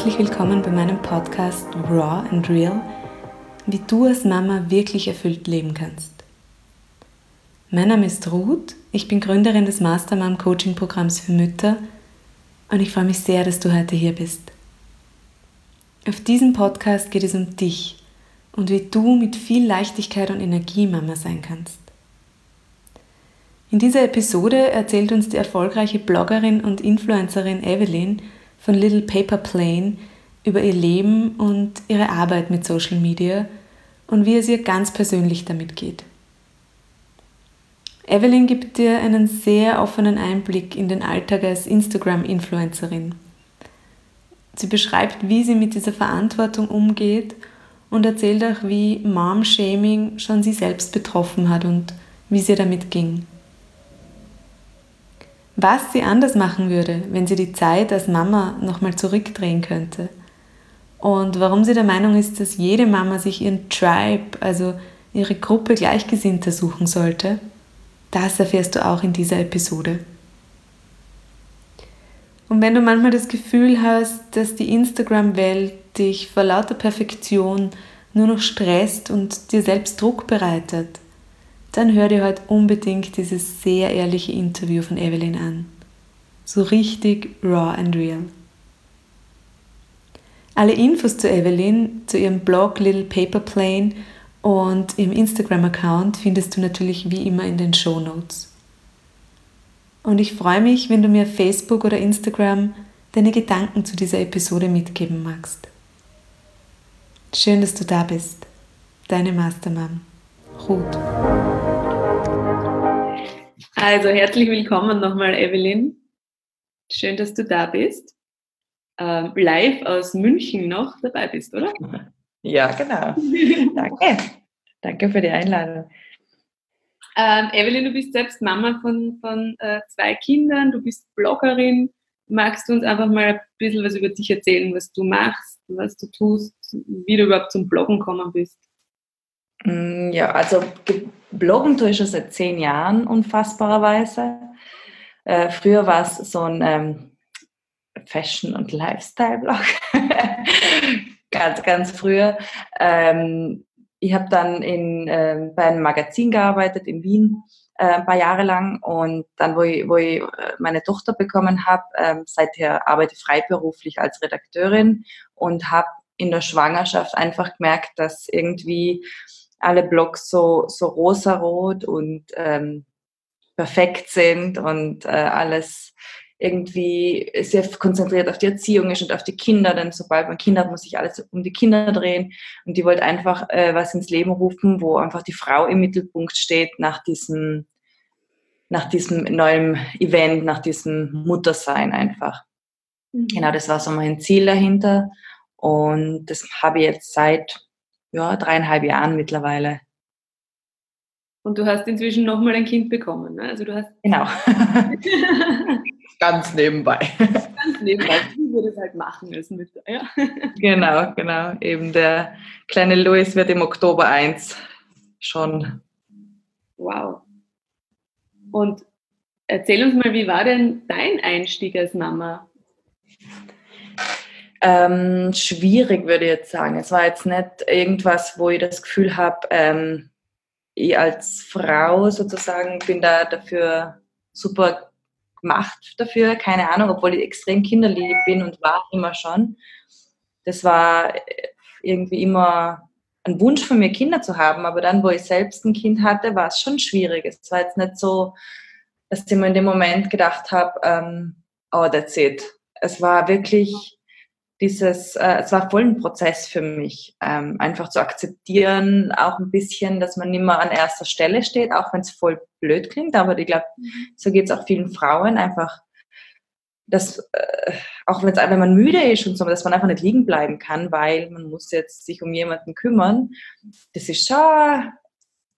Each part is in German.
herzlich willkommen bei meinem Podcast Raw and Real, wie du als Mama wirklich erfüllt leben kannst. Mein Name ist Ruth, ich bin Gründerin des Mastermom Coaching Programms für Mütter und ich freue mich sehr, dass du heute hier bist. Auf diesem Podcast geht es um dich und wie du mit viel Leichtigkeit und Energie Mama sein kannst. In dieser Episode erzählt uns die erfolgreiche Bloggerin und Influencerin Evelyn von Little Paper Plane über ihr Leben und ihre Arbeit mit Social Media und wie es ihr ganz persönlich damit geht. Evelyn gibt dir einen sehr offenen Einblick in den Alltag als Instagram-Influencerin. Sie beschreibt, wie sie mit dieser Verantwortung umgeht und erzählt auch, wie Mom-Shaming schon sie selbst betroffen hat und wie sie damit ging. Was sie anders machen würde, wenn sie die Zeit als Mama nochmal zurückdrehen könnte. Und warum sie der Meinung ist, dass jede Mama sich ihren Tribe, also ihre Gruppe Gleichgesinnter suchen sollte das erfährst du auch in dieser Episode. Und wenn du manchmal das Gefühl hast, dass die Instagram-Welt dich vor lauter Perfektion nur noch stresst und dir selbst Druck bereitet, dann hör dir heute unbedingt dieses sehr ehrliche Interview von Evelyn an. So richtig raw and real. Alle Infos zu Evelyn, zu ihrem Blog Little Paper Plane und im Instagram-Account findest du natürlich wie immer in den Show Notes. Und ich freue mich, wenn du mir auf Facebook oder Instagram deine Gedanken zu dieser Episode mitgeben magst. Schön, dass du da bist. Deine Mastermam, Ruth. Also herzlich willkommen nochmal, Evelyn. Schön, dass du da bist. Ähm, live aus München noch dabei bist, oder? Ja, genau. Danke. Danke für die Einladung. Ähm, Evelyn, du bist selbst Mama von, von äh, zwei Kindern, du bist Bloggerin. Magst du uns einfach mal ein bisschen was über dich erzählen, was du machst, was du tust, wie du überhaupt zum Bloggen gekommen bist? Mm, ja, also bloggen tue ich schon seit zehn Jahren, unfassbarerweise. Äh, früher war es so ein ähm, Fashion- und Lifestyle-Blog. ganz, ganz früher. Ähm, ich habe dann in, äh, bei einem Magazin gearbeitet in Wien äh, ein paar Jahre lang und dann, wo ich, wo ich äh, meine Tochter bekommen habe, äh, seither arbeite ich freiberuflich als Redakteurin und habe in der Schwangerschaft einfach gemerkt, dass irgendwie alle Blogs so, so rosarot und ähm, perfekt sind und äh, alles irgendwie sehr konzentriert auf die Erziehung ist und auf die Kinder, denn sobald man Kinder hat, muss sich alles um die Kinder drehen. Und die wollte einfach äh, was ins Leben rufen, wo einfach die Frau im Mittelpunkt steht nach diesem, nach diesem neuen Event, nach diesem Muttersein einfach. Mhm. Genau, das war so mein Ziel dahinter. Und das habe ich jetzt seit ja, dreieinhalb Jahren mittlerweile. Und du hast inzwischen nochmal ein Kind bekommen, ne? Also du hast genau. Ganz nebenbei. Ganz nebenbei, wie wir das halt machen als Mütter. Ja. Genau, genau. Eben der kleine Louis wird im Oktober 1 schon. Wow. Und erzähl uns mal, wie war denn dein Einstieg als Mama? Ähm, schwierig, würde ich jetzt sagen. Es war jetzt nicht irgendwas, wo ich das Gefühl habe, ähm, ich als Frau sozusagen bin da dafür super gemacht dafür, keine Ahnung, obwohl ich extrem kinderlieb bin und war immer schon. Das war irgendwie immer ein Wunsch von mir, Kinder zu haben, aber dann, wo ich selbst ein Kind hatte, war es schon schwierig. Es war jetzt nicht so, dass ich mir in dem Moment gedacht habe, ähm, oh, that's it. Es war wirklich dieses, äh, es war voll ein Prozess für mich, ähm, einfach zu akzeptieren, auch ein bisschen, dass man nicht mehr an erster Stelle steht, auch wenn es voll blöd klingt, aber ich glaube, mhm. so geht es auch vielen Frauen einfach, dass äh, auch wenn's, wenn man müde ist und so, dass man einfach nicht liegen bleiben kann, weil man muss jetzt sich um jemanden kümmern. Das ist schon,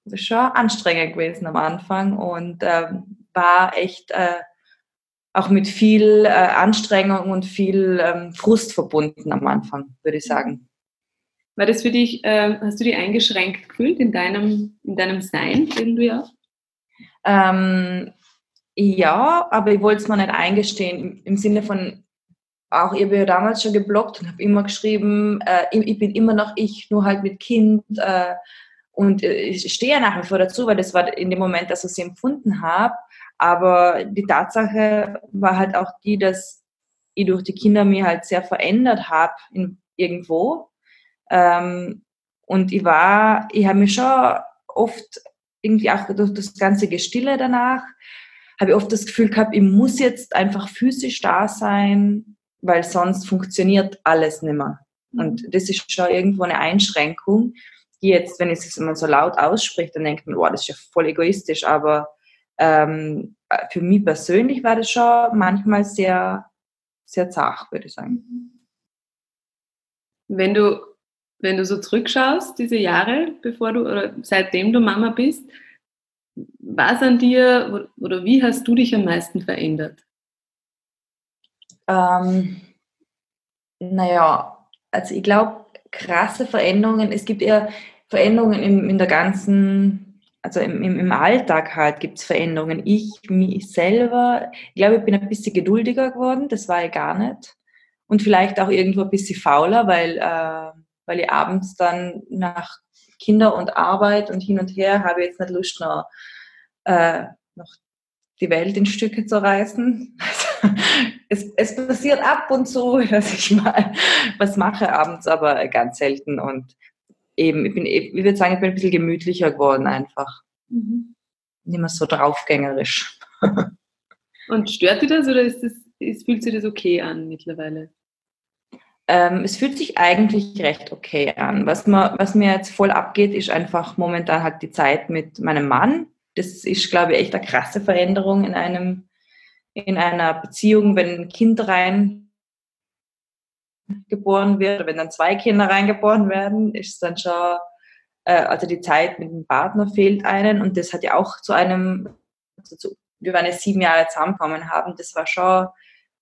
das ist schon anstrengend gewesen am Anfang und äh, war echt äh, auch mit viel äh, Anstrengung und viel ähm, Frust verbunden am Anfang, würde ich sagen. War das für dich, äh, hast du dich eingeschränkt gefühlt in deinem, in deinem Sein irgendwie auch? Ähm, ja, aber ich wollte es mir nicht eingestehen, im, im Sinne von, auch, ich habe ja damals schon geblockt und habe immer geschrieben, äh, ich, ich, bin immer noch ich, nur halt mit Kind. Äh, und äh, ich stehe ja nach wie vor dazu, weil das war in dem Moment, dass ich sie empfunden habe. Aber die Tatsache war halt auch die, dass ich durch die Kinder mir halt sehr verändert habe irgendwo. Ähm, und ich war, ich habe mich schon oft irgendwie auch durch das ganze Gestille danach, habe ich oft das Gefühl gehabt, ich muss jetzt einfach physisch da sein, weil sonst funktioniert alles nicht mehr. Und das ist schon irgendwo eine Einschränkung, die jetzt, wenn ich es mal so laut ausspricht, dann denkt man, wow, das ist ja voll egoistisch, aber ähm, für mich persönlich war das schon manchmal sehr, sehr zart, würde ich sagen. Wenn du, wenn du so zurückschaust, diese Jahre, bevor du oder seitdem du Mama bist, was an dir oder wie hast du dich am meisten verändert? Ähm, naja, also ich glaube, krasse Veränderungen, es gibt eher Veränderungen in, in der ganzen, also im, im, im Alltag halt gibt es Veränderungen. Ich, mich selber, ich glaube, ich bin ein bisschen geduldiger geworden, das war ich gar nicht. Und vielleicht auch irgendwo ein bisschen fauler, weil, äh, weil ich abends dann nach Kinder und Arbeit und hin und her habe ich jetzt nicht Lust, noch, äh, noch die Welt in Stücke zu reißen. es, es passiert ab und zu, dass ich mal was mache abends, aber ganz selten. Und eben, ich bin, ich würde sagen, ich bin ein bisschen gemütlicher geworden einfach. Mhm. Nicht mehr so draufgängerisch. Und stört dir das oder ist das, ist, fühlt sich das okay an mittlerweile? Ähm, es fühlt sich eigentlich recht okay an. Was, man, was mir jetzt voll abgeht, ist einfach momentan halt die Zeit mit meinem Mann. Das ist, glaube ich, echt eine krasse Veränderung in einem in einer Beziehung, wenn ein Kind rein geboren wird, wenn dann zwei Kinder reingeboren werden, ist dann schon, äh, also die Zeit mit dem Partner fehlt einen und das hat ja auch zu einem, also zu, wir waren ja sieben Jahre zusammengekommen haben, das war schon ein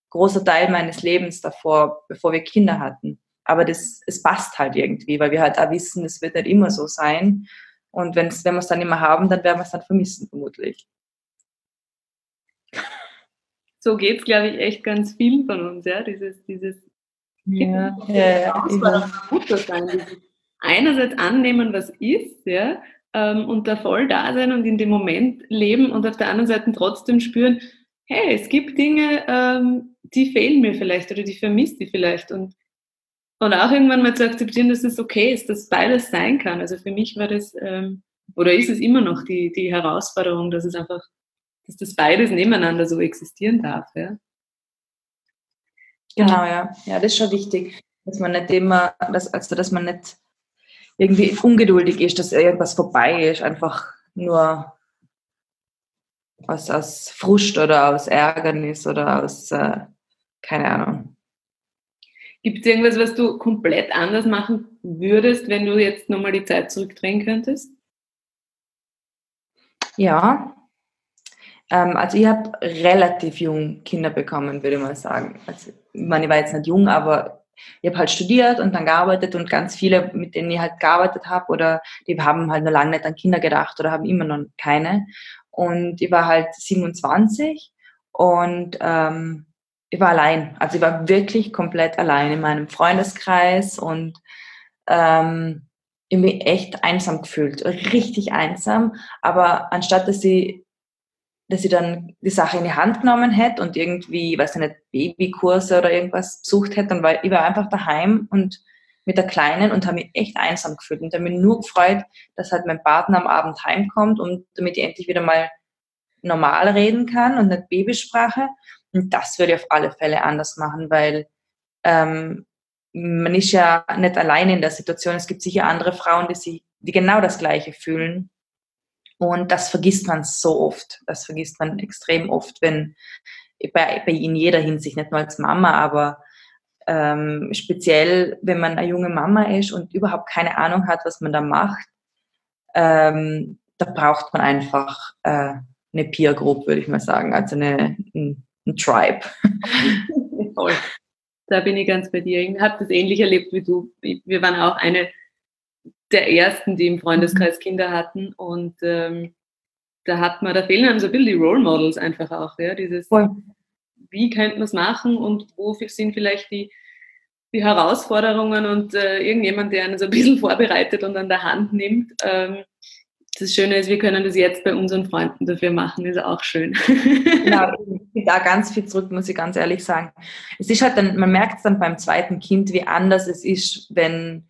großer Teil meines Lebens davor, bevor wir Kinder hatten. Aber das, es passt halt irgendwie, weil wir halt auch wissen, es wird nicht immer so sein. Und wenn's, wenn wir es dann immer haben, dann werden wir es dann vermissen, vermutlich so geht es, glaube ich, echt ganz vielen von uns, ja, dieses, dieses ja, ja, Mutter sein, einerseits annehmen, was ist, ja, ähm, und da voll da sein und in dem Moment leben und auf der anderen Seite trotzdem spüren, hey, es gibt Dinge, ähm, die fehlen mir vielleicht oder die vermisst ich vielleicht und und auch irgendwann mal zu akzeptieren, dass es okay ist, dass beides sein kann. Also für mich war das, ähm, oder ist es immer noch die, die Herausforderung, dass es einfach dass das beides nebeneinander so existieren darf. Ja? Genau, ja. Ja, das ist schon wichtig, dass man nicht immer, dass, also dass man nicht irgendwie ungeduldig ist, dass irgendwas vorbei ist, einfach nur aus, aus Frust oder aus Ärgernis oder aus, äh, keine Ahnung. Gibt es irgendwas, was du komplett anders machen würdest, wenn du jetzt nochmal die Zeit zurückdrehen könntest? Ja, also ich habe relativ jung Kinder bekommen, würde ich mal sagen. Also, ich meine, ich war jetzt nicht jung, aber ich habe halt studiert und dann gearbeitet und ganz viele, mit denen ich halt gearbeitet habe oder die haben halt noch lange nicht an Kinder gedacht oder haben immer noch keine. Und ich war halt 27 und ähm, ich war allein. Also ich war wirklich komplett allein in meinem Freundeskreis und ähm, ich mich echt einsam gefühlt, richtig einsam. Aber anstatt dass ich dass sie dann die Sache in die Hand genommen hätte und irgendwie, weiß ich nicht, Babykurse oder irgendwas besucht hätte, dann war ich war einfach daheim und mit der Kleinen und habe mich echt einsam gefühlt und habe mich nur gefreut, dass halt mein Partner am Abend heimkommt und damit ich endlich wieder mal normal reden kann und nicht Babysprache. Und das würde ich auf alle Fälle anders machen, weil ähm, man ist ja nicht alleine in der Situation. Es gibt sicher andere Frauen, die, sich, die genau das Gleiche fühlen und das vergisst man so oft. Das vergisst man extrem oft, wenn bei, bei in jeder Hinsicht, nicht nur als Mama, aber ähm, speziell, wenn man eine junge Mama ist und überhaupt keine Ahnung hat, was man da macht, ähm, da braucht man einfach äh, eine Peer Group, würde ich mal sagen, also eine, ein, ein Tribe. Da bin ich ganz bei dir. Ich habe das ähnlich erlebt wie du. Wir waren auch eine der ersten, die im Freundeskreis mhm. Kinder hatten. Und ähm, da hat man, da fehlen einem so ein bisschen die Role Models einfach auch, ja, dieses, wie könnte man es machen und wofür sind vielleicht die, die Herausforderungen und äh, irgendjemand, der einen so ein bisschen vorbereitet und an der Hand nimmt. Ähm, das Schöne ist, wir können das jetzt bei unseren Freunden dafür machen, ist auch schön. Genau, ich da ganz viel zurück, muss ich ganz ehrlich sagen. Es ist halt dann, man merkt es dann beim zweiten Kind, wie anders es ist, wenn,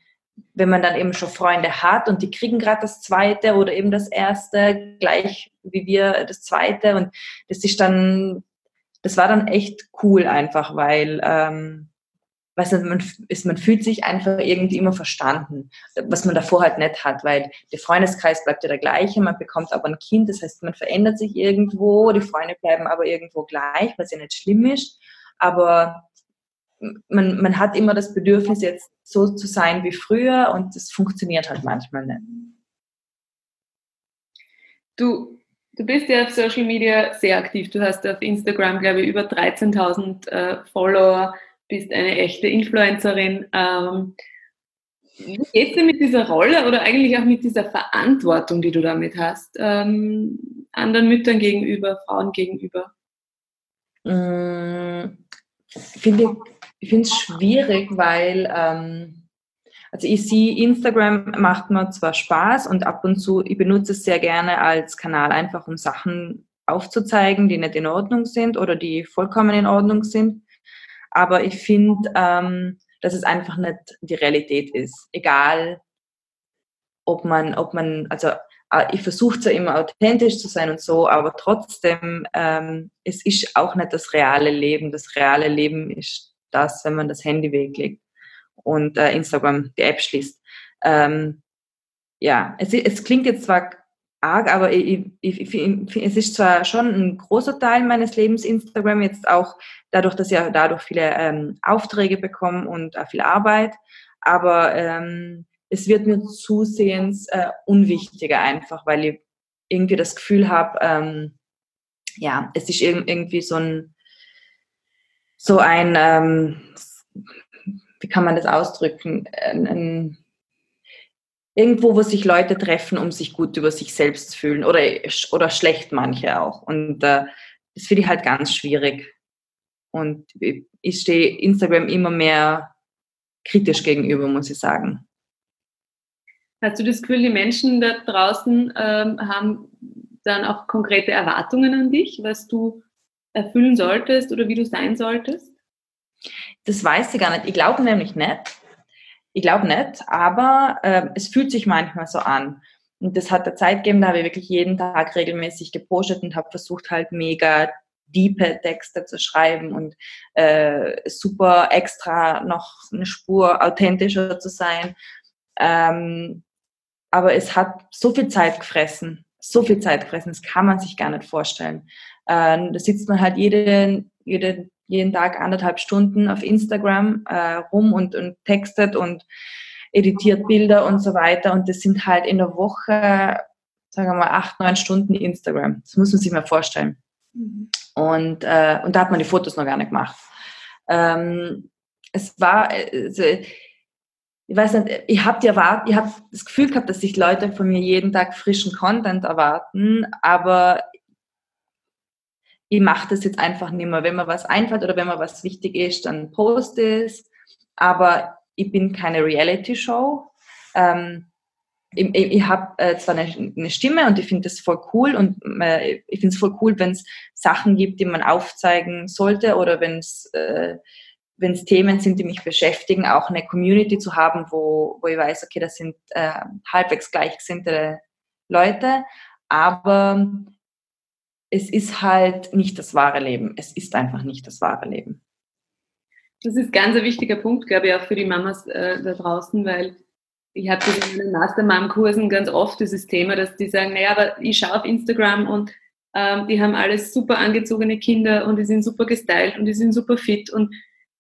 wenn man dann eben schon Freunde hat und die kriegen gerade das zweite oder eben das erste, gleich wie wir das zweite. Und das ist dann, das war dann echt cool einfach, weil ähm, weißt du, man, ist, man fühlt sich einfach irgendwie immer verstanden, was man davor halt nicht hat, weil der Freundeskreis bleibt ja der gleiche, man bekommt aber ein Kind, das heißt, man verändert sich irgendwo, die Freunde bleiben aber irgendwo gleich, was ja nicht schlimm ist, aber man, man hat immer das Bedürfnis, jetzt so zu sein wie früher und das funktioniert halt manchmal nicht. Du, du bist ja auf Social Media sehr aktiv. Du hast auf Instagram, glaube ich, über 13.000 äh, Follower bist eine echte Influencerin. Ähm, wie geht es dir mit dieser Rolle oder eigentlich auch mit dieser Verantwortung, die du damit hast, ähm, anderen Müttern gegenüber, Frauen gegenüber? Mm, finde, ich finde es schwierig, weil ähm, also ich sehe, Instagram macht mir zwar Spaß und ab und zu, ich benutze es sehr gerne als Kanal, einfach um Sachen aufzuzeigen, die nicht in Ordnung sind oder die vollkommen in Ordnung sind. Aber ich finde, ähm, dass es einfach nicht die Realität ist. Egal, ob man, ob man, also äh, ich versuche zwar immer authentisch zu sein und so, aber trotzdem, ähm, es ist auch nicht das reale Leben. Das reale Leben ist das, wenn man das Handy weglegt und äh, Instagram die App schließt. Ähm, ja, es, es klingt jetzt zwar arg, aber ich, ich, ich, es ist zwar schon ein großer Teil meines Lebens Instagram, jetzt auch dadurch, dass ich dadurch viele ähm, Aufträge bekomme und auch viel Arbeit, aber ähm, es wird mir zusehends äh, unwichtiger einfach, weil ich irgendwie das Gefühl habe, ähm, ja, es ist irgendwie so ein, so ein, ähm, wie kann man das ausdrücken, ein, ein irgendwo, wo sich Leute treffen, um sich gut über sich selbst zu fühlen oder, oder schlecht manche auch. Und äh, das finde ich halt ganz schwierig. Und ich stehe Instagram immer mehr kritisch gegenüber, muss ich sagen. Hast du das Gefühl, die Menschen da draußen ähm, haben dann auch konkrete Erwartungen an dich, was du erfüllen solltest oder wie du sein solltest? Das weiß ich gar nicht. Ich glaube nämlich nicht. Ich glaube nicht, aber äh, es fühlt sich manchmal so an. Und das hat der Zeit gegeben, da habe ich wirklich jeden Tag regelmäßig gepostet und habe versucht halt mega diepe Texte zu schreiben und äh, super extra noch eine Spur authentischer zu sein. Ähm, aber es hat so viel Zeit gefressen, so viel Zeit gefressen, das kann man sich gar nicht vorstellen. Äh, da sitzt man halt jede, jede jeden Tag anderthalb Stunden auf Instagram äh, rum und, und textet und editiert Bilder und so weiter. Und das sind halt in der Woche, sagen wir mal, acht, neun Stunden Instagram. Das muss man sich mal vorstellen. Mhm. Und, äh, und da hat man die Fotos noch gar nicht gemacht. Ähm, es war, also, ich weiß nicht, ich habe erwart, ich das Gefühl gehabt, dass sich Leute von mir jeden Tag frischen Content erwarten, aber ich mache das jetzt einfach nicht mehr. Wenn mir was einfällt oder wenn mir was wichtig ist, dann poste es. Aber ich bin keine Reality-Show. Ähm, ich, ich, ich habe äh, zwar eine, eine, Stimme und ich finde das voll cool und äh, ich finde es voll cool, wenn es Sachen gibt, die man aufzeigen sollte oder wenn es äh, wenn es Themen sind, die mich beschäftigen, auch eine Community zu haben, wo, wo ich weiß, okay, das sind äh, halbwegs gleichgesinnte Leute, aber es ist halt nicht das wahre Leben. Es ist einfach nicht das wahre Leben. Das ist ganz ein wichtiger Punkt, glaube ich, auch für die Mamas äh, da draußen, weil ich habe in meinen Mastermom-Kursen ganz oft dieses Thema, dass die sagen, naja, aber ich schaue auf Instagram und ähm, die haben alles super angezogene Kinder und die sind super gestylt und die sind super fit und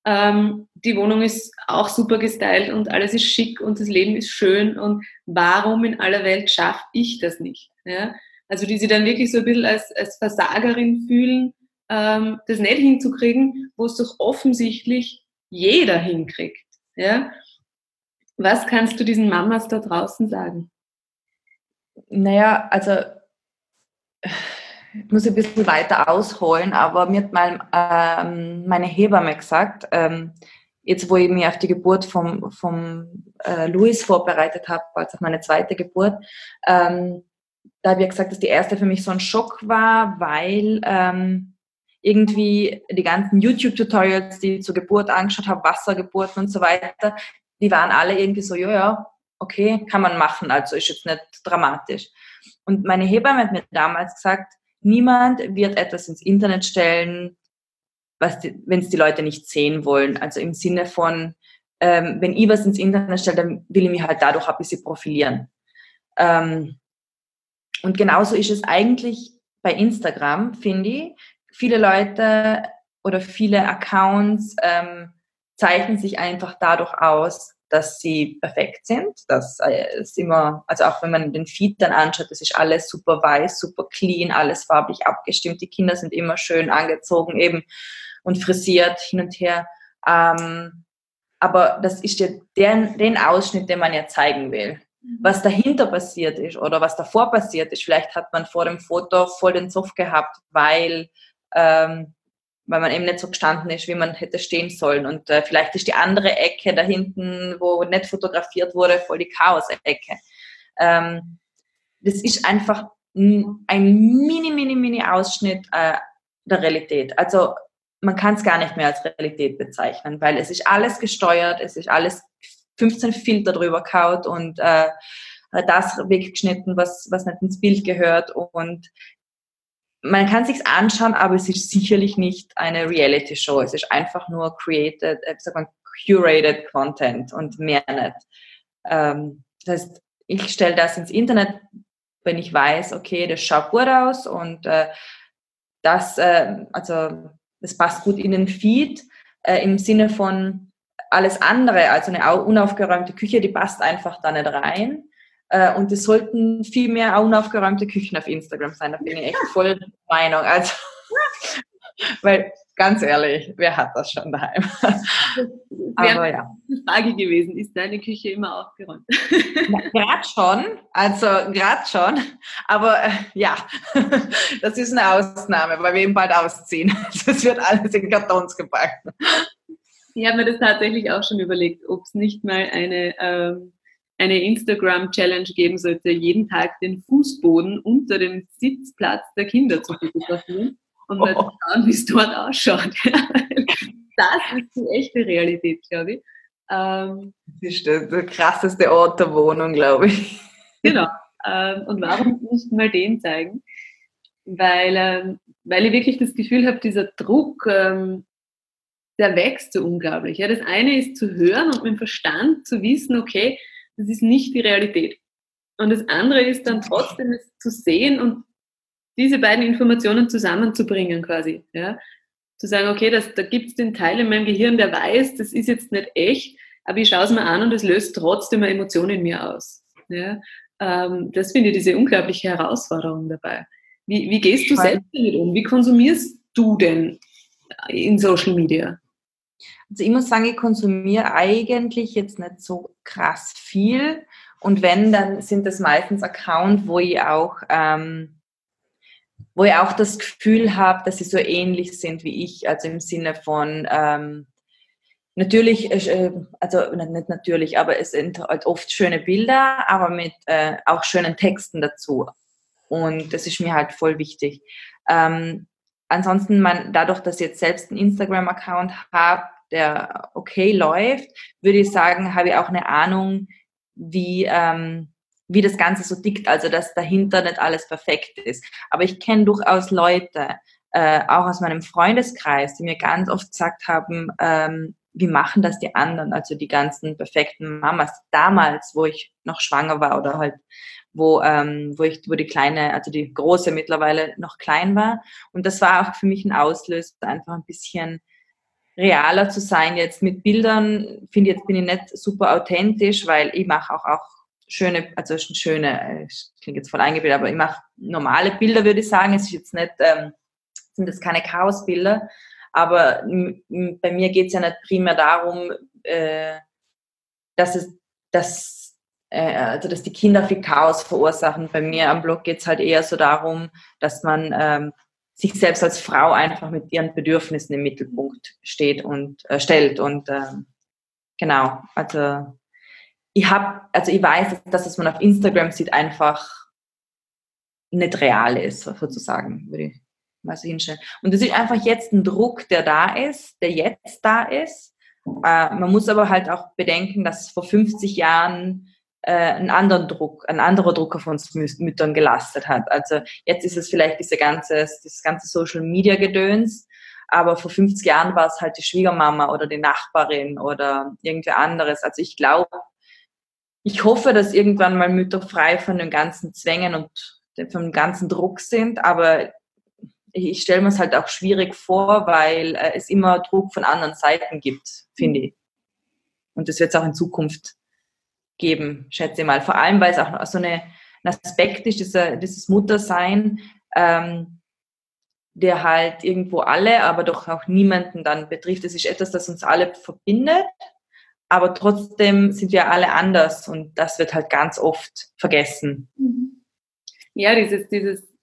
ähm, die Wohnung ist auch super gestylt und alles ist schick und das Leben ist schön und warum in aller Welt schaffe ich das nicht? Ja? Also die sich dann wirklich so ein bisschen als, als Versagerin fühlen, ähm, das nicht hinzukriegen, wo es doch offensichtlich jeder hinkriegt. Ja? Was kannst du diesen Mamas da draußen sagen? Naja, also ich muss ein bisschen weiter ausholen, aber mir hat mal ähm, meine Hebamme gesagt, ähm, jetzt wo ich mich auf die Geburt vom, vom äh, Louis vorbereitet habe, also auf meine zweite Geburt, ähm, da habe ich gesagt, dass die erste für mich so ein Schock war, weil ähm, irgendwie die ganzen YouTube-Tutorials, die ich zur Geburt angeschaut habe, Wassergeburten und so weiter, die waren alle irgendwie so, ja, ja, okay, kann man machen, also ist jetzt nicht dramatisch. Und meine Hebamme hat mir damals gesagt, niemand wird etwas ins Internet stellen, wenn es die Leute nicht sehen wollen. Also im Sinne von, ähm, wenn ich was ins Internet stelle, dann will ich mich halt dadurch ein bisschen profilieren. Ähm, und genauso ist es eigentlich bei Instagram, finde ich. Viele Leute oder viele Accounts ähm, zeichnen sich einfach dadurch aus, dass sie perfekt sind. Das äh, ist immer, also auch wenn man den Feed dann anschaut, das ist alles super weiß, super clean, alles farblich abgestimmt. Die Kinder sind immer schön angezogen eben und frisiert hin und her. Ähm, aber das ist ja der, den Ausschnitt, den man ja zeigen will. Mhm. Was dahinter passiert ist oder was davor passiert ist, vielleicht hat man vor dem Foto voll den Zoff gehabt, weil ähm, weil man eben nicht so gestanden ist, wie man hätte stehen sollen. Und äh, vielleicht ist die andere Ecke da hinten, wo nicht fotografiert wurde, voll die Chaos-Ecke. Ähm, das ist einfach ein mini, mini, mini Ausschnitt äh, der Realität. Also man kann es gar nicht mehr als Realität bezeichnen, weil es ist alles gesteuert, es ist alles 15 Filter drüber kaut und äh, das weggeschnitten, was, was nicht ins Bild gehört. Und man kann sich's anschauen, aber es ist sicherlich nicht eine Reality-Show. Es ist einfach nur created, äh, sagt man, curated Content und mehr nicht. Ähm, das heißt, ich stelle das ins Internet, wenn ich weiß, okay, das schaut gut aus und äh, das, äh, also das passt gut in den Feed äh, im Sinne von alles andere, also eine unaufgeräumte Küche, die passt einfach da nicht rein. Äh, und es sollten viel mehr unaufgeräumte Küchen auf Instagram sein. Da bin ich echt voll der Meinung. Also, weil ganz ehrlich, wer hat das schon daheim? Aber ja. Frage gewesen, ist deine Küche immer aufgeräumt? Gerade schon, also gerade schon. Aber äh, ja, das ist eine Ausnahme, weil wir eben bald ausziehen. Das wird alles in Kartons gepackt. Ich habe mir das tatsächlich auch schon überlegt, ob es nicht mal eine ähm, eine Instagram-Challenge geben sollte, jeden Tag den Fußboden unter dem Sitzplatz der Kinder zu fotografieren und mal oh. zu schauen, wie es dort ausschaut. das ist die echte Realität, glaube ich. Ähm, das ist der, der, krasseste Ort der Wohnung, glaube ich. Genau. Ähm, und warum nicht mal den zeigen? Weil, ähm, weil ich wirklich das Gefühl habe, dieser Druck, ähm, der wächst so unglaublich. Ja, das eine ist zu hören und mit dem Verstand zu wissen, okay, das ist nicht die Realität. Und das andere ist dann trotzdem es zu sehen und diese beiden Informationen zusammenzubringen quasi. Ja? Zu sagen, okay, das, da gibt es den Teil in meinem Gehirn, der weiß, das ist jetzt nicht echt, aber ich schaue es mir an und es löst trotzdem eine Emotion in mir aus. Ja? Ähm, das finde ich diese unglaubliche Herausforderung dabei. Wie, wie gehst du selbst damit um? Wie konsumierst du denn in Social Media? Also ich muss sagen, ich konsumiere eigentlich jetzt nicht so krass viel. Und wenn, dann sind das meistens Accounts, wo ich auch, ähm, wo ich auch das Gefühl habe, dass sie so ähnlich sind wie ich, also im Sinne von ähm, natürlich, äh, also nicht natürlich, aber es sind halt oft schöne Bilder, aber mit äh, auch schönen Texten dazu. Und das ist mir halt voll wichtig. Ähm, ansonsten, man, dadurch, dass ich jetzt selbst einen Instagram-Account habe, der okay läuft, würde ich sagen, habe ich auch eine Ahnung, wie, ähm, wie das Ganze so tickt, also dass dahinter nicht alles perfekt ist. Aber ich kenne durchaus Leute, äh, auch aus meinem Freundeskreis, die mir ganz oft gesagt haben, ähm, wie machen das die anderen, also die ganzen perfekten Mamas damals, wo ich noch schwanger war oder halt wo, ähm, wo ich, wo die kleine, also die große mittlerweile noch klein war. Und das war auch für mich ein Auslöser, einfach ein bisschen realer zu sein. Jetzt mit Bildern finde ich, jetzt bin ich nicht super authentisch, weil ich mache auch, auch schöne, also schöne, klingt jetzt voll eingebildet, aber ich mache normale Bilder, würde ich sagen. Es ist jetzt nicht, ähm, sind das keine Chaosbilder, aber bei mir geht es ja nicht primär darum, äh, dass es, dass äh, also dass die Kinder viel Chaos verursachen. Bei mir am Blog geht es halt eher so darum, dass man ähm, sich selbst als Frau einfach mit ihren Bedürfnissen im Mittelpunkt steht und äh, stellt. Und ähm, genau, also ich habe, also ich weiß, dass das, was man auf Instagram sieht, einfach nicht real ist, sozusagen, würde ich mal so hinstellen. Und das ist einfach jetzt ein Druck, der da ist, der jetzt da ist. Äh, man muss aber halt auch bedenken, dass vor 50 Jahren äh, einen anderen Druck, ein anderer Druck auf uns Müttern gelastet hat. Also jetzt ist es vielleicht diese ganze, das ganze Social Media Gedöns, aber vor 50 Jahren war es halt die Schwiegermama oder die Nachbarin oder irgendwer anderes. Also ich glaube, ich hoffe, dass irgendwann mal Mütter frei von den ganzen Zwängen und vom ganzen Druck sind, aber ich stelle mir es halt auch schwierig vor, weil äh, es immer Druck von anderen Seiten gibt, finde ich. Und das wird es auch in Zukunft geben, schätze ich mal. Vor allem, weil es auch so eine, ein Aspekt ist, dieser, dieses Muttersein, ähm, der halt irgendwo alle, aber doch auch niemanden dann betrifft. Es ist etwas, das uns alle verbindet, aber trotzdem sind wir alle anders und das wird halt ganz oft vergessen. Mhm. Ja, dieses, dieses,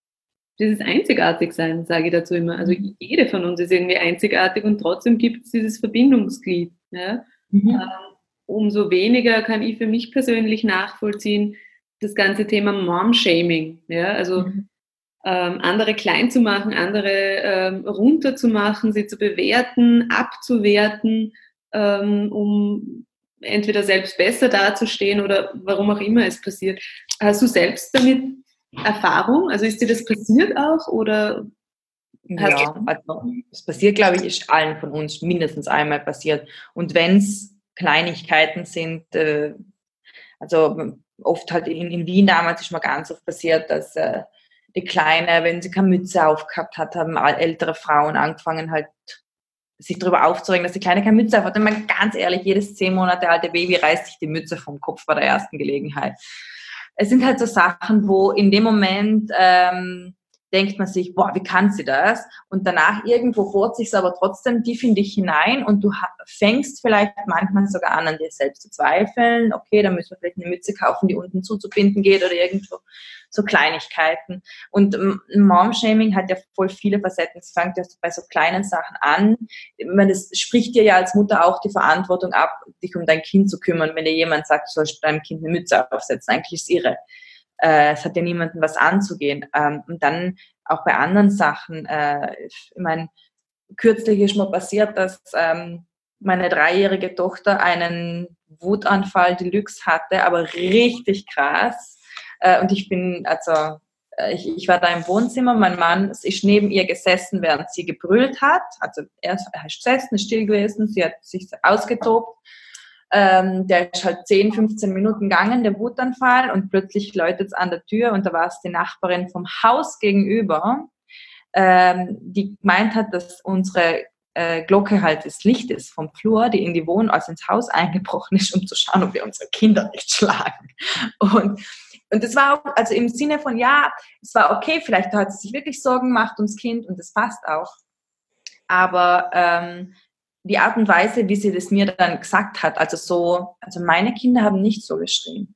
dieses Einzigartigsein, sage ich dazu immer. Also jede von uns ist irgendwie einzigartig und trotzdem gibt es dieses Verbindungsglied. Ja? Mhm. Ähm, umso weniger kann ich für mich persönlich nachvollziehen, das ganze Thema Mom-Shaming. Ja? Also mhm. ähm, andere klein zu machen, andere ähm, runterzumachen, sie zu bewerten, abzuwerten, ähm, um entweder selbst besser dazustehen oder warum auch immer es passiert. Hast du selbst damit Erfahrung? Also ist dir das passiert auch oder ja, also es passiert, glaube ich, ist allen von uns mindestens einmal passiert. Und wenn es Kleinigkeiten sind. Äh, also oft halt in, in, Wien damals ist mir ganz oft passiert, dass äh, die Kleine, wenn sie keine Mütze aufgehabt hat, haben ältere Frauen angefangen halt sich darüber aufzuregen, dass die Kleine keine Mütze aufhat. Und man ganz ehrlich, jedes zehn Monate alte Baby reißt sich die Mütze vom Kopf bei der ersten Gelegenheit. Es sind halt so Sachen, wo in dem Moment ähm, denkt man sich, boah, wie kann sie das? Und danach irgendwo bohrt sich aber trotzdem tief in dich hinein und du fängst vielleicht manchmal sogar an, an dir selbst zu zweifeln. Okay, dann müssen wir vielleicht eine Mütze kaufen, die unten zuzubinden geht oder irgendwo so Kleinigkeiten. Und Mom-Shaming hat ja voll viele Facetten. Es fängt ja bei so kleinen Sachen an. Ich meine, das spricht dir ja als Mutter auch die Verantwortung ab, dich um dein Kind zu kümmern, wenn dir jemand sagt, du sollst deinem Kind eine Mütze aufsetzen. Eigentlich ist es irre äh, es hat ja niemanden was anzugehen. Ähm, und dann auch bei anderen Sachen, äh, ich meine, kürzlich ist mir passiert, dass ähm, meine dreijährige Tochter einen Wutanfall Deluxe hatte, aber richtig krass. Äh, und ich bin, also äh, ich, ich, war da im Wohnzimmer, mein Mann ist neben ihr gesessen, während sie gebrüllt hat. Also er ist gesessen, ist still gewesen, sie hat sich ausgetobt ähm, der ist halt 10, 15 Minuten gegangen, der Wutanfall, und plötzlich läutet es an der Tür und da war es die Nachbarin vom Haus gegenüber, ähm, die gemeint hat, dass unsere äh, Glocke halt das Licht ist vom Flur, die in die Wohnung, also ins Haus eingebrochen ist, um zu schauen, ob wir unsere Kinder nicht schlagen. Und und das war auch, also im Sinne von, ja, es war okay, vielleicht hat sie sich wirklich Sorgen gemacht ums Kind und das passt auch. Aber ähm, die Art und Weise, wie sie das mir dann gesagt hat, also so, also meine Kinder haben nicht so geschrien.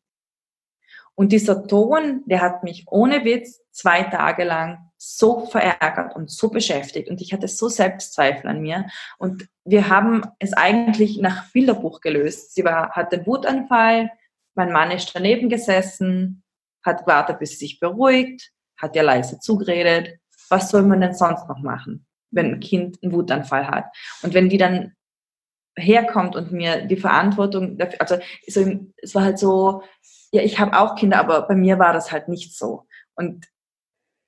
Und dieser Ton, der hat mich ohne Witz zwei Tage lang so verärgert und so beschäftigt und ich hatte so Selbstzweifel an mir und wir haben es eigentlich nach Bilderbuch gelöst. Sie war, hat den Wutanfall, mein Mann ist daneben gesessen, hat gewartet, bis sie sich beruhigt, hat ihr leise zugeredet. Was soll man denn sonst noch machen? Wenn ein Kind einen Wutanfall hat. Und wenn die dann herkommt und mir die Verantwortung dafür, also so, es war halt so, ja, ich habe auch Kinder, aber bei mir war das halt nicht so. Und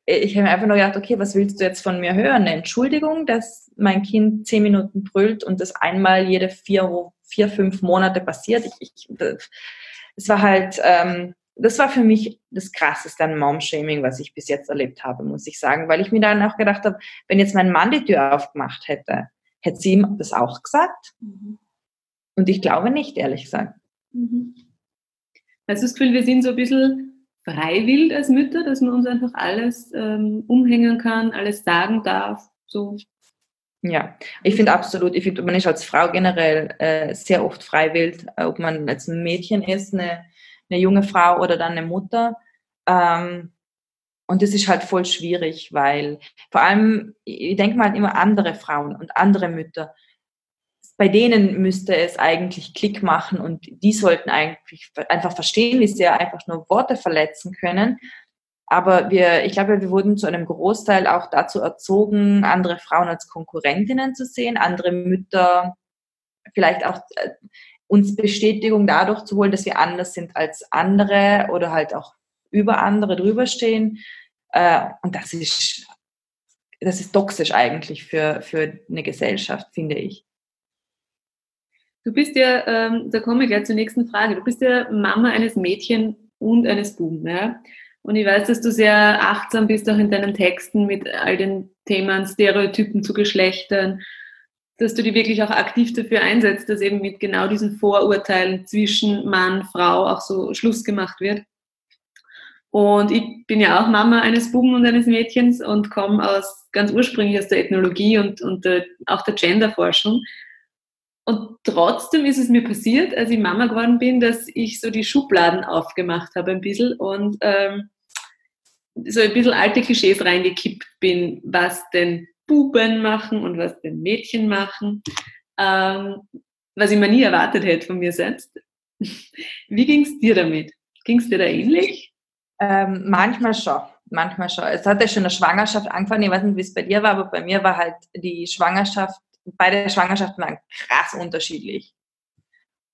ich habe mir einfach nur gedacht, okay, was willst du jetzt von mir hören? Eine Entschuldigung, dass mein Kind zehn Minuten brüllt und das einmal jede vier, vier fünf Monate passiert. Ich, ich, es war halt, ähm, das war für mich das krasseste an Mom-Shaming, was ich bis jetzt erlebt habe, muss ich sagen, weil ich mir dann auch gedacht habe, wenn jetzt mein Mann die Tür aufgemacht hätte, hätte sie ihm das auch gesagt? Mhm. Und ich glaube nicht, ehrlich gesagt. Mhm. Hast du das Gefühl, wir sind so ein bisschen freiwillig als Mütter, dass man uns einfach alles ähm, umhängen kann, alles sagen darf? So. Ja, ich finde absolut, ich finde, man ist als Frau generell äh, sehr oft freiwillig, ob man jetzt ein Mädchen ist, eine eine junge Frau oder dann eine Mutter. Ähm, und das ist halt voll schwierig, weil vor allem, ich denke mal immer andere Frauen und andere Mütter. Bei denen müsste es eigentlich Klick machen und die sollten eigentlich einfach verstehen, wie sie ja einfach nur Worte verletzen können. Aber wir, ich glaube, wir wurden zu einem Großteil auch dazu erzogen, andere Frauen als Konkurrentinnen zu sehen, andere Mütter vielleicht auch äh, uns Bestätigung dadurch zu holen, dass wir anders sind als andere oder halt auch über andere drüber stehen. Äh, und das ist, das ist toxisch eigentlich für, für eine Gesellschaft, finde ich. Du bist ja, ähm, da komme ich gleich zur nächsten Frage, du bist ja Mama eines Mädchen und eines Buben. Ja? Und ich weiß, dass du sehr achtsam bist auch in deinen Texten mit all den Themen Stereotypen zu Geschlechtern, dass du dich wirklich auch aktiv dafür einsetzt, dass eben mit genau diesen Vorurteilen zwischen Mann, Frau auch so Schluss gemacht wird. Und ich bin ja auch Mama eines Buben und eines Mädchens und komme aus ganz ursprünglich aus der Ethnologie und, und der, auch der Genderforschung. Und trotzdem ist es mir passiert, als ich Mama geworden bin, dass ich so die Schubladen aufgemacht habe ein bisschen und ähm, so ein bisschen alte Klischees reingekippt bin, was denn Buben machen und was denn Mädchen machen, ähm, was ich mir nie erwartet hätte von mir selbst. Wie ging es dir damit? Ging es dir da ähnlich? Ähm, manchmal schon, manchmal schon. Es hat ja schon eine Schwangerschaft angefangen. Ich weiß nicht, wie es bei dir war, aber bei mir war halt die Schwangerschaft, beide Schwangerschaften waren krass unterschiedlich.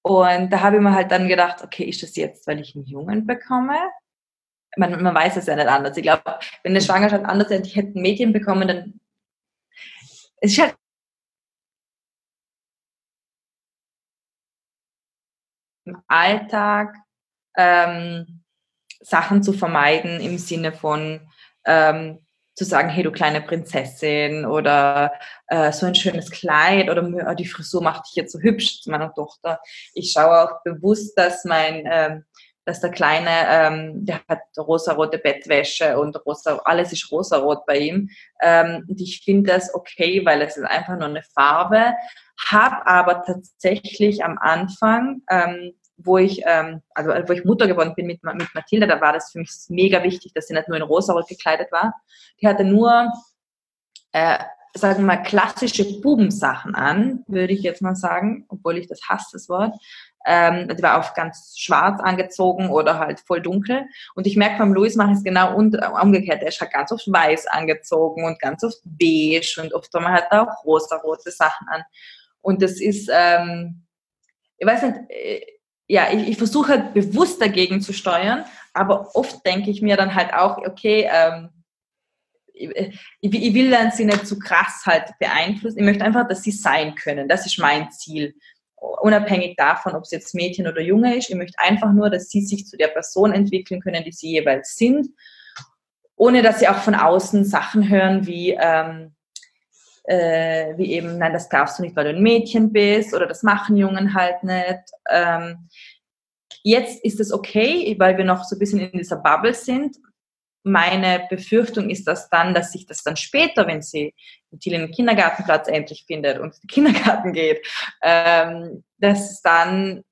Und da habe ich mir halt dann gedacht, okay, ist das jetzt, weil ich einen Jungen bekomme? Man, man weiß es ja nicht anders. Ich glaube, wenn eine Schwangerschaft anders wäre, ich hätte ein Mädchen bekommen, dann es ist halt im Alltag ähm, Sachen zu vermeiden im Sinne von ähm, zu sagen, hey du kleine Prinzessin oder äh, so ein schönes Kleid oder oh, die Frisur macht dich jetzt so hübsch zu meiner Tochter. Ich schaue auch bewusst, dass mein ähm, dass der Kleine, ähm, der hat rosarote Bettwäsche und rosa, alles ist rosarot bei ihm. Ähm, und ich finde das okay, weil es ist einfach nur eine Farbe. Hab aber tatsächlich am Anfang ähm, wo ich, ähm, also wo ich Mutter geworden bin mit, mit Mathilda, da war das für mich mega wichtig, dass sie nicht nur in rosarot gekleidet war. Die hatte nur, äh, sagen wir mal, klassische Bubensachen an, würde ich jetzt mal sagen, obwohl ich das hasse, das Wort. Ähm, die war auch ganz schwarz angezogen oder halt voll dunkel. Und ich merke beim Louis mache ich es genau umgekehrt. Er ist halt ganz oft weiß angezogen und ganz oft beige und oft hat man halt auch rosarote Sachen an. Und das ist, ähm, ich weiß nicht, äh, ja, ich, ich versuche halt bewusst dagegen zu steuern, aber oft denke ich mir dann halt auch, okay, ähm, ich, ich, will dann sie nicht zu krass halt beeinflussen. Ich möchte einfach, dass sie sein können. Das ist mein Ziel. Unabhängig davon, ob es jetzt Mädchen oder Junge ist. Ich möchte einfach nur, dass sie sich zu der Person entwickeln können, die sie jeweils sind. Ohne dass sie auch von außen Sachen hören wie, ähm, äh, wie eben, nein, das darfst du nicht, weil du ein Mädchen bist oder das machen Jungen halt nicht. Ähm, jetzt ist es okay, weil wir noch so ein bisschen in dieser Bubble sind. Meine Befürchtung ist das dann, dass sich das dann später, wenn sie den Kindergartenplatz endlich findet und in den Kindergarten geht, ähm, dass dann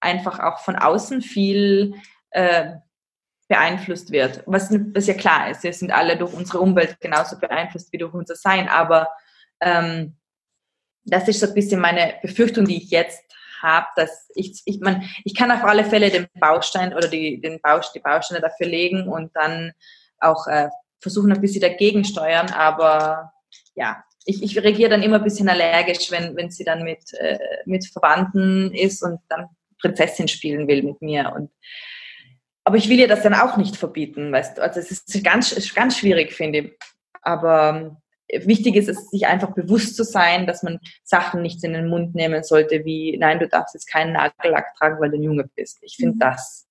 einfach auch von außen viel äh, beeinflusst wird. Was, was ja klar ist, wir sind alle durch unsere Umwelt genauso beeinflusst wie durch unser Sein, aber ähm, das ist so ein bisschen meine Befürchtung, die ich jetzt habe, dass ich, ich, man, ich kann auf alle Fälle den Baustein oder die, den Baust die Bausteine dafür legen und dann auch äh, versuchen, ein bisschen dagegen steuern, aber ja, ich, ich reagiere dann immer ein bisschen allergisch, wenn, wenn sie dann mit, äh, mit Verwandten ist und dann Prinzessin spielen will mit mir und aber ich will ihr das dann auch nicht verbieten, weißt du. Also es ist ganz, ganz schwierig, finde ich. Aber wichtig ist es, sich einfach bewusst zu sein, dass man Sachen nicht in den Mund nehmen sollte, wie, nein, du darfst jetzt keinen Nagellack tragen, weil du ein Junge bist. Ich finde, mhm. das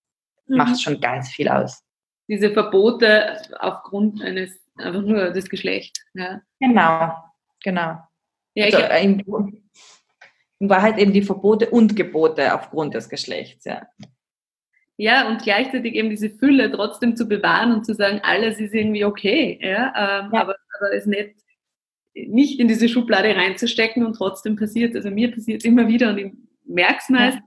mhm. macht schon ganz viel aus. Diese Verbote aufgrund eines, einfach nur des Geschlechts. Ja. Genau, genau. Ja, also, in, in Wahrheit eben die Verbote und Gebote aufgrund des Geschlechts, ja. Ja, und gleichzeitig eben diese Fülle trotzdem zu bewahren und zu sagen, alles ist irgendwie okay, ja, ähm, ja. Aber, aber es nicht nicht in diese Schublade reinzustecken und trotzdem passiert, also mir passiert es immer wieder und ich merke es meist,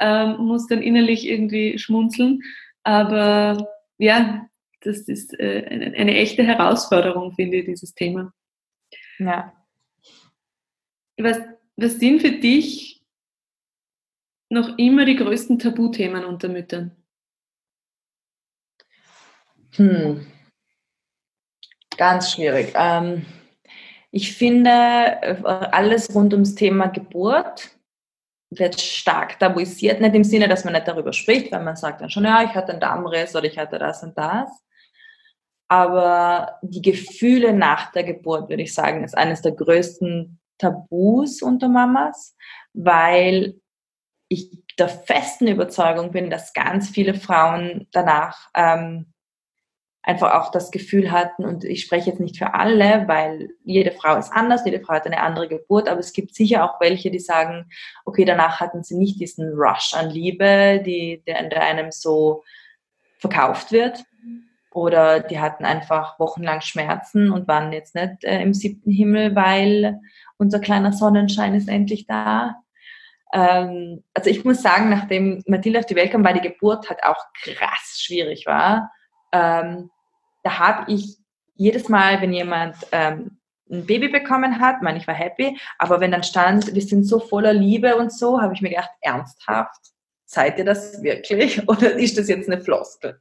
ähm, muss dann innerlich irgendwie schmunzeln. Aber ja, das ist äh, eine, eine echte Herausforderung, finde ich, dieses Thema. Ja. Was, was sind für dich noch immer die größten Tabuthemen unter Müttern? Hm. Ganz schwierig. Ähm, ich finde, äh, alles rund ums Thema Geburt wird stark tabuisiert. Nicht im Sinne, dass man nicht darüber spricht, weil man sagt dann schon, ja, ich hatte einen Darmriss oder ich hatte das und das. Aber die Gefühle nach der Geburt, würde ich sagen, ist eines der größten Tabus unter Mamas, weil ich der festen Überzeugung bin, dass ganz viele Frauen danach ähm, einfach auch das Gefühl hatten, und ich spreche jetzt nicht für alle, weil jede Frau ist anders, jede Frau hat eine andere Geburt, aber es gibt sicher auch welche, die sagen, okay, danach hatten sie nicht diesen Rush an Liebe, die, der, der einem so verkauft wird. Oder die hatten einfach wochenlang Schmerzen und waren jetzt nicht äh, im siebten Himmel, weil unser kleiner Sonnenschein ist endlich da. Ähm, also ich muss sagen, nachdem Mathilde auf die Welt kam, weil die Geburt halt auch krass schwierig war, ähm, da habe ich jedes Mal, wenn jemand ähm, ein Baby bekommen hat, meine ich war happy, aber wenn dann stand, wir sind so voller Liebe und so, habe ich mir gedacht, ernsthaft, seid ihr das wirklich? Oder ist das jetzt eine Floskel?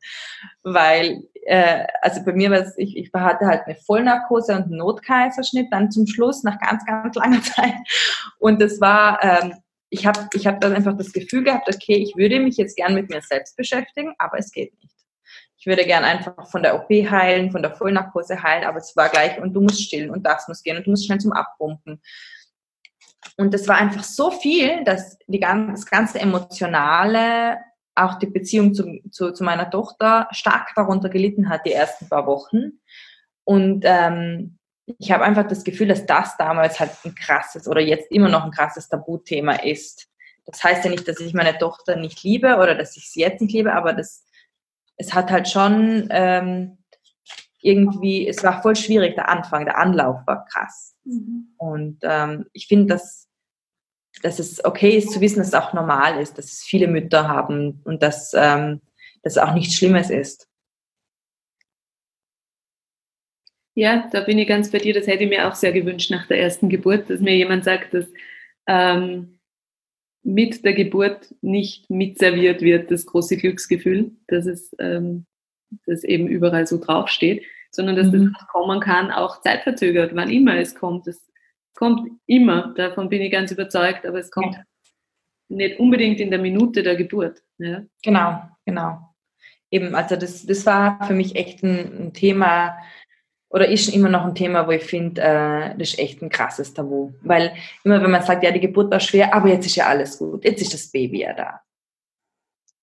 Weil, äh, also bei mir war es, ich, ich hatte halt eine Vollnarkose und einen Notkaiserschnitt dann zum Schluss nach ganz, ganz langer Zeit. Und das war, ähm, ich habe ich hab dann einfach das Gefühl gehabt, okay, ich würde mich jetzt gern mit mir selbst beschäftigen, aber es geht nicht ich würde gern einfach von der OP heilen, von der Vollnarkose heilen, aber es war gleich und du musst stillen und das muss gehen und du musst schnell zum Abpumpen. Und das war einfach so viel, dass die, das ganze Emotionale, auch die Beziehung zu, zu, zu meiner Tochter stark darunter gelitten hat, die ersten paar Wochen. Und ähm, ich habe einfach das Gefühl, dass das damals halt ein krasses oder jetzt immer noch ein krasses Tabuthema ist. Das heißt ja nicht, dass ich meine Tochter nicht liebe oder dass ich sie jetzt nicht liebe, aber das es hat halt schon ähm, irgendwie, es war voll schwierig, der Anfang, der Anlauf war krass. Mhm. Und ähm, ich finde, dass, dass es okay ist zu wissen, dass es auch normal ist, dass es viele Mütter haben und dass ähm, das auch nichts Schlimmes ist. Ja, da bin ich ganz bei dir. Das hätte ich mir auch sehr gewünscht nach der ersten Geburt, dass mir jemand sagt, dass ähm, mit der Geburt nicht mitserviert wird, das große Glücksgefühl, dass es ähm, dass eben überall so draufsteht, sondern dass mhm. das kommen kann, auch zeitverzögert, wann immer es kommt. Es kommt immer, davon bin ich ganz überzeugt, aber es kommt ja. nicht unbedingt in der Minute der Geburt. Ja? Genau, genau. Eben, also das, das war für mich echt ein, ein Thema, oder ist immer noch ein Thema, wo ich finde, äh, das ist echt ein krasses Tabu. Weil immer wenn man sagt, ja, die Geburt war schwer, aber jetzt ist ja alles gut, jetzt ist das Baby ja da.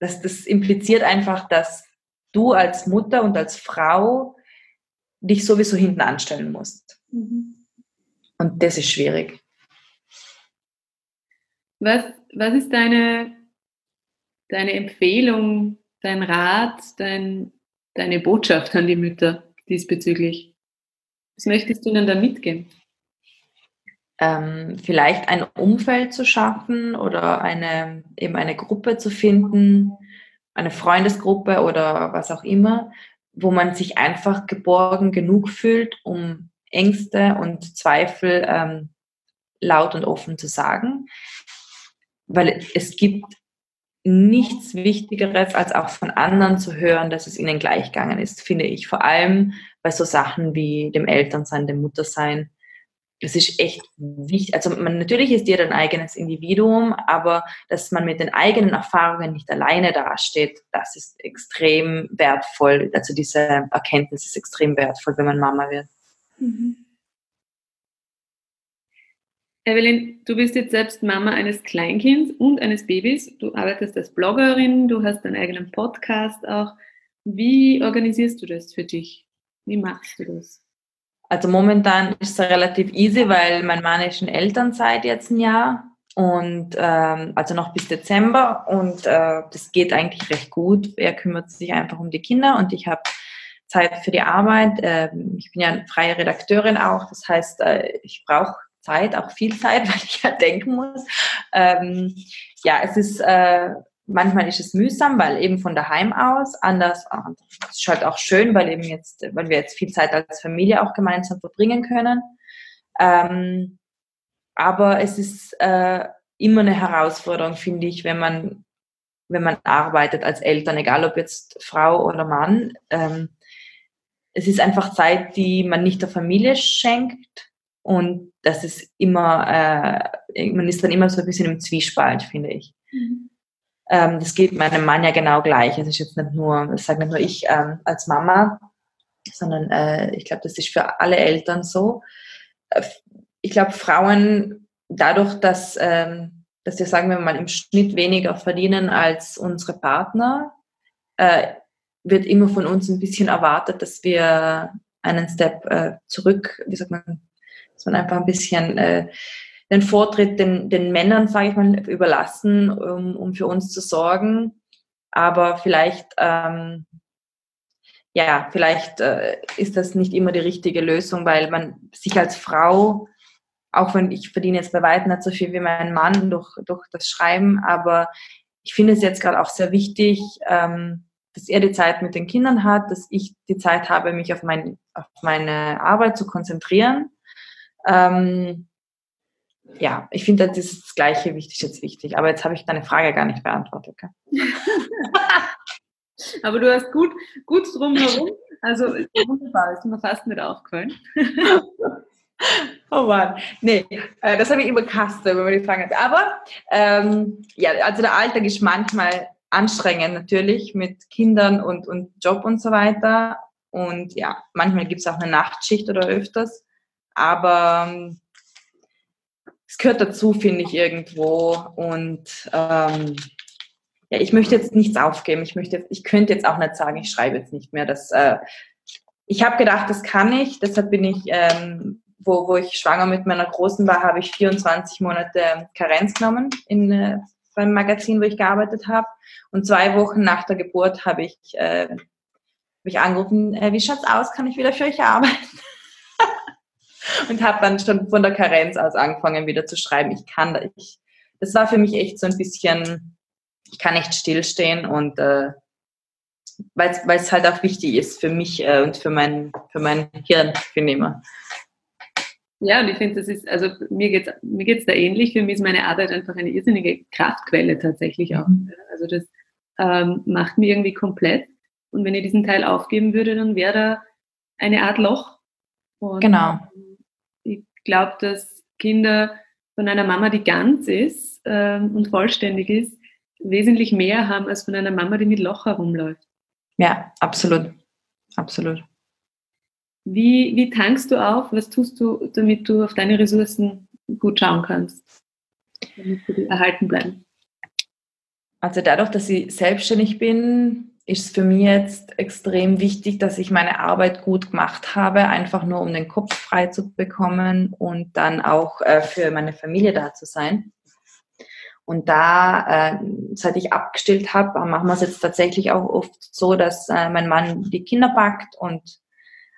Das, das impliziert einfach, dass du als Mutter und als Frau dich sowieso hinten anstellen musst. Mhm. Und das ist schwierig. Was, was ist deine, deine Empfehlung, dein Rat, dein, deine Botschaft an die Mütter diesbezüglich? Was möchtest du ihnen da mitgeben? Ähm, vielleicht ein Umfeld zu schaffen oder eine, eben eine Gruppe zu finden, eine Freundesgruppe oder was auch immer, wo man sich einfach geborgen genug fühlt, um Ängste und Zweifel ähm, laut und offen zu sagen. Weil es gibt nichts Wichtigeres, als auch von anderen zu hören, dass es ihnen gleichgegangen ist, finde ich. Vor allem bei so Sachen wie dem Elternsein, dem Muttersein. Das ist echt wichtig. Also man, natürlich ist jeder ein eigenes Individuum, aber dass man mit den eigenen Erfahrungen nicht alleine dasteht, das ist extrem wertvoll. Also diese Erkenntnis ist extrem wertvoll, wenn man Mama wird. Mhm. Evelyn, du bist jetzt selbst Mama eines Kleinkinds und eines Babys. Du arbeitest als Bloggerin, du hast deinen eigenen Podcast auch. Wie organisierst du das für dich? Wie machst du das? Also momentan ist es relativ easy, weil mein Mann ist in Elternzeit jetzt ein Jahr und ähm, also noch bis Dezember und äh, das geht eigentlich recht gut. Er kümmert sich einfach um die Kinder und ich habe Zeit für die Arbeit. Ähm, ich bin ja eine freie Redakteurin auch, das heißt, äh, ich brauche Zeit, auch viel Zeit, weil ich ja denken muss. Ähm, ja, es ist, äh, manchmal ist es mühsam, weil eben von daheim aus, anders, es ist halt auch schön, weil eben jetzt, weil wir jetzt viel Zeit als Familie auch gemeinsam verbringen können. Ähm, aber es ist äh, immer eine Herausforderung, finde ich, wenn man, wenn man arbeitet als Eltern, egal ob jetzt Frau oder Mann. Ähm, es ist einfach Zeit, die man nicht der Familie schenkt und das ist immer, äh, man ist dann immer so ein bisschen im Zwiespalt, finde ich. Mhm. Ähm, das geht meinem Mann ja genau gleich. Es ist jetzt nicht nur, das sage nicht nur ich ähm, als Mama, sondern äh, ich glaube, das ist für alle Eltern so. Äh, ich glaube, Frauen, dadurch, dass, ähm, dass wir sagen wir mal im Schnitt weniger verdienen als unsere Partner, äh, wird immer von uns ein bisschen erwartet, dass wir einen Step äh, zurück, wie sagt man, dass man einfach ein bisschen äh, den Vortritt den, den Männern, sage ich mal, überlassen, um, um für uns zu sorgen. Aber vielleicht, ähm, ja, vielleicht äh, ist das nicht immer die richtige Lösung, weil man sich als Frau, auch wenn ich verdiene jetzt bei weitem nicht so viel wie mein Mann durch, durch das Schreiben, aber ich finde es jetzt gerade auch sehr wichtig, ähm, dass er die Zeit mit den Kindern hat, dass ich die Zeit habe, mich auf, mein, auf meine Arbeit zu konzentrieren. Ähm, ja, ich finde, das das Gleiche wichtig jetzt wichtig. Aber jetzt habe ich deine Frage gar nicht beantwortet. Aber du hast gut, gut drumherum. Also wunderbar, ist mir fast nicht aufgefallen. Oh Mann, nee, äh, das habe ich immer Kaste, wenn man die Frage hat. Aber ähm, ja, also der Alltag ist manchmal anstrengend natürlich mit Kindern und, und Job und so weiter. Und ja, manchmal gibt es auch eine Nachtschicht oder öfters. Aber ähm, es gehört dazu, finde ich irgendwo. Und ähm, ja, ich möchte jetzt nichts aufgeben. Ich möchte jetzt, ich könnte jetzt auch nicht sagen, ich schreibe jetzt nicht mehr. Das, äh, ich habe gedacht, das kann ich. Deshalb bin ich, ähm, wo, wo ich schwanger mit meiner Großen war, habe ich 24 Monate Karenz genommen in, äh, beim Magazin, wo ich gearbeitet habe. Und zwei Wochen nach der Geburt habe ich, äh, hab ich angerufen, äh, wie schaut's aus? Kann ich wieder für euch arbeiten? Und habe dann schon von der Karenz aus angefangen wieder zu schreiben. Ich kann, ich, das war für mich echt so ein bisschen, ich kann nicht stillstehen und äh, weil es halt auch wichtig ist für mich äh, und für mein, für mein Hirn, finde ich immer. Ja, und ich finde, das ist, also mir geht es mir geht's da ähnlich. Für mich ist meine Arbeit einfach eine irrsinnige Kraftquelle tatsächlich auch. Mhm. Also das ähm, macht mir irgendwie komplett. Und wenn ich diesen Teil aufgeben würde, dann wäre da eine Art Loch. Und genau ich glaube, dass Kinder von einer Mama, die ganz ist ähm, und vollständig ist, wesentlich mehr haben als von einer Mama, die mit Loch herumläuft. Ja, absolut. Absolut. Wie, wie tankst du auf? Was tust du, damit du auf deine Ressourcen gut schauen kannst, damit sie erhalten bleiben? Also dadurch, dass ich selbstständig bin, ist es für mich jetzt extrem wichtig, dass ich meine Arbeit gut gemacht habe, einfach nur um den Kopf frei zu bekommen und dann auch äh, für meine Familie da zu sein. Und da, äh, seit ich abgestillt habe, machen wir es jetzt tatsächlich auch oft so, dass äh, mein Mann die Kinder packt und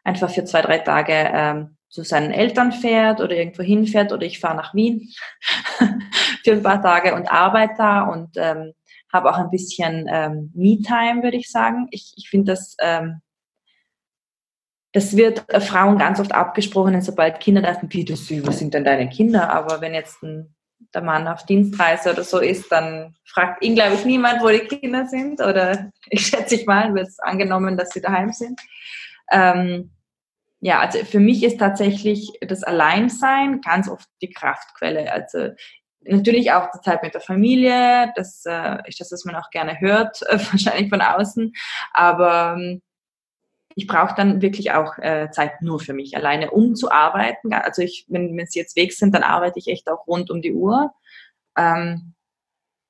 einfach für zwei, drei Tage ähm, zu seinen Eltern fährt oder irgendwo hinfährt oder ich fahre nach Wien für ein paar Tage und arbeite da und ähm, habe auch ein bisschen ähm, Me-Time, würde ich sagen. Ich, ich finde, das, ähm, das wird äh, Frauen ganz oft abgesprochen, sobald Kinder da sind, wie, das, was sind denn deine Kinder? Aber wenn jetzt ein, der Mann auf Dienstreise oder so ist, dann fragt ihn, glaube ich, niemand, wo die Kinder sind. Oder ich schätze ich mal, wird es angenommen, dass sie daheim sind. Ähm, ja, also für mich ist tatsächlich das Alleinsein ganz oft die Kraftquelle. Also Natürlich auch die Zeit mit der Familie, das äh, ist das, was man auch gerne hört, äh, wahrscheinlich von außen. Aber ähm, ich brauche dann wirklich auch äh, Zeit nur für mich, alleine um zu arbeiten. Also ich, wenn, wenn sie jetzt weg sind, dann arbeite ich echt auch rund um die Uhr. Ähm,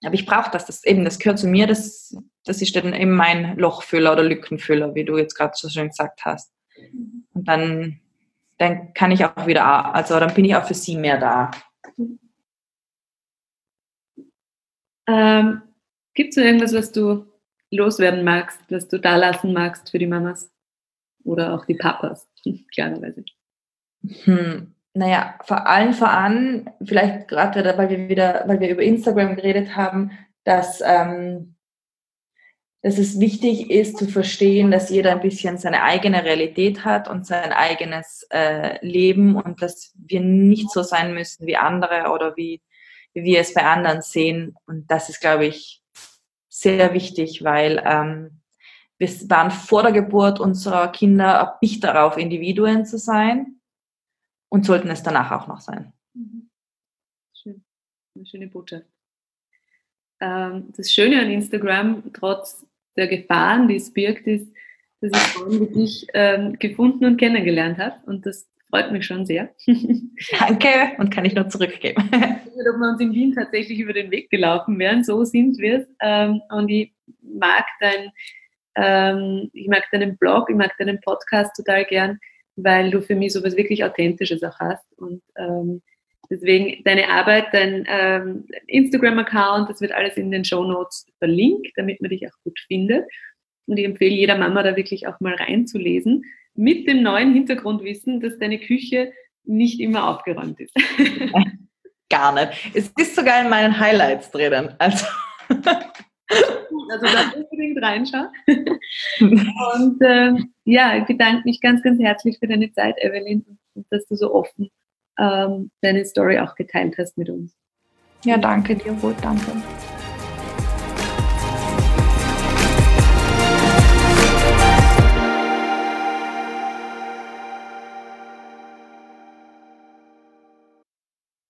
aber ich brauche das, das eben, das gehört zu mir, das, das ist dann eben mein Lochfüller oder Lückenfüller, wie du jetzt gerade so schön gesagt hast. Und dann, dann kann ich auch wieder, also dann bin ich auch für sie mehr da. Ähm, Gibt es irgendwas, was du loswerden magst, was du da lassen magst für die Mamas? Oder auch die Papas, klarerweise. Hm. naja, vor allem voran, vielleicht gerade weil wir wieder, weil wir über Instagram geredet haben, dass, ähm, dass es wichtig ist zu verstehen, dass jeder ein bisschen seine eigene Realität hat und sein eigenes äh, Leben und dass wir nicht so sein müssen wie andere oder wie, wie wir es bei anderen sehen. Und das ist, glaube ich, sehr wichtig, weil ähm, wir waren vor der Geburt unserer Kinder erpicht darauf, Individuen zu sein und sollten es danach auch noch sein. Mhm. Schön. Eine schöne Botschaft. Ähm, das Schöne an Instagram, trotz der Gefahren, die es birgt, ist, dass ich Frauen ähm, gefunden und kennengelernt habe. Und das freut mich schon sehr. Danke und kann ich nur zurückgeben. Ob wir uns in Wien tatsächlich über den Weg gelaufen wären, so sind wir es. Ähm, und ich mag dein, ich mag deinen Blog, ich mag deinen Podcast total gern weil du für mich sowas wirklich Authentisches auch hast. Und ähm, deswegen deine Arbeit, dein ähm, Instagram-Account, das wird alles in den Show Notes verlinkt, damit man dich auch gut findet. Und ich empfehle jeder Mama da wirklich auch mal reinzulesen, mit dem neuen Hintergrundwissen, dass deine Küche nicht immer aufgeräumt ist. Gar nicht. Es ist sogar in meinen Highlights drinnen. Also. Also da unbedingt reinschauen. Und ähm, ja, ich bedanke mich ganz, ganz herzlich für deine Zeit, Evelyn, und dass du so offen ähm, deine Story auch geteilt hast mit uns. Ja, danke dir, Ruth, danke.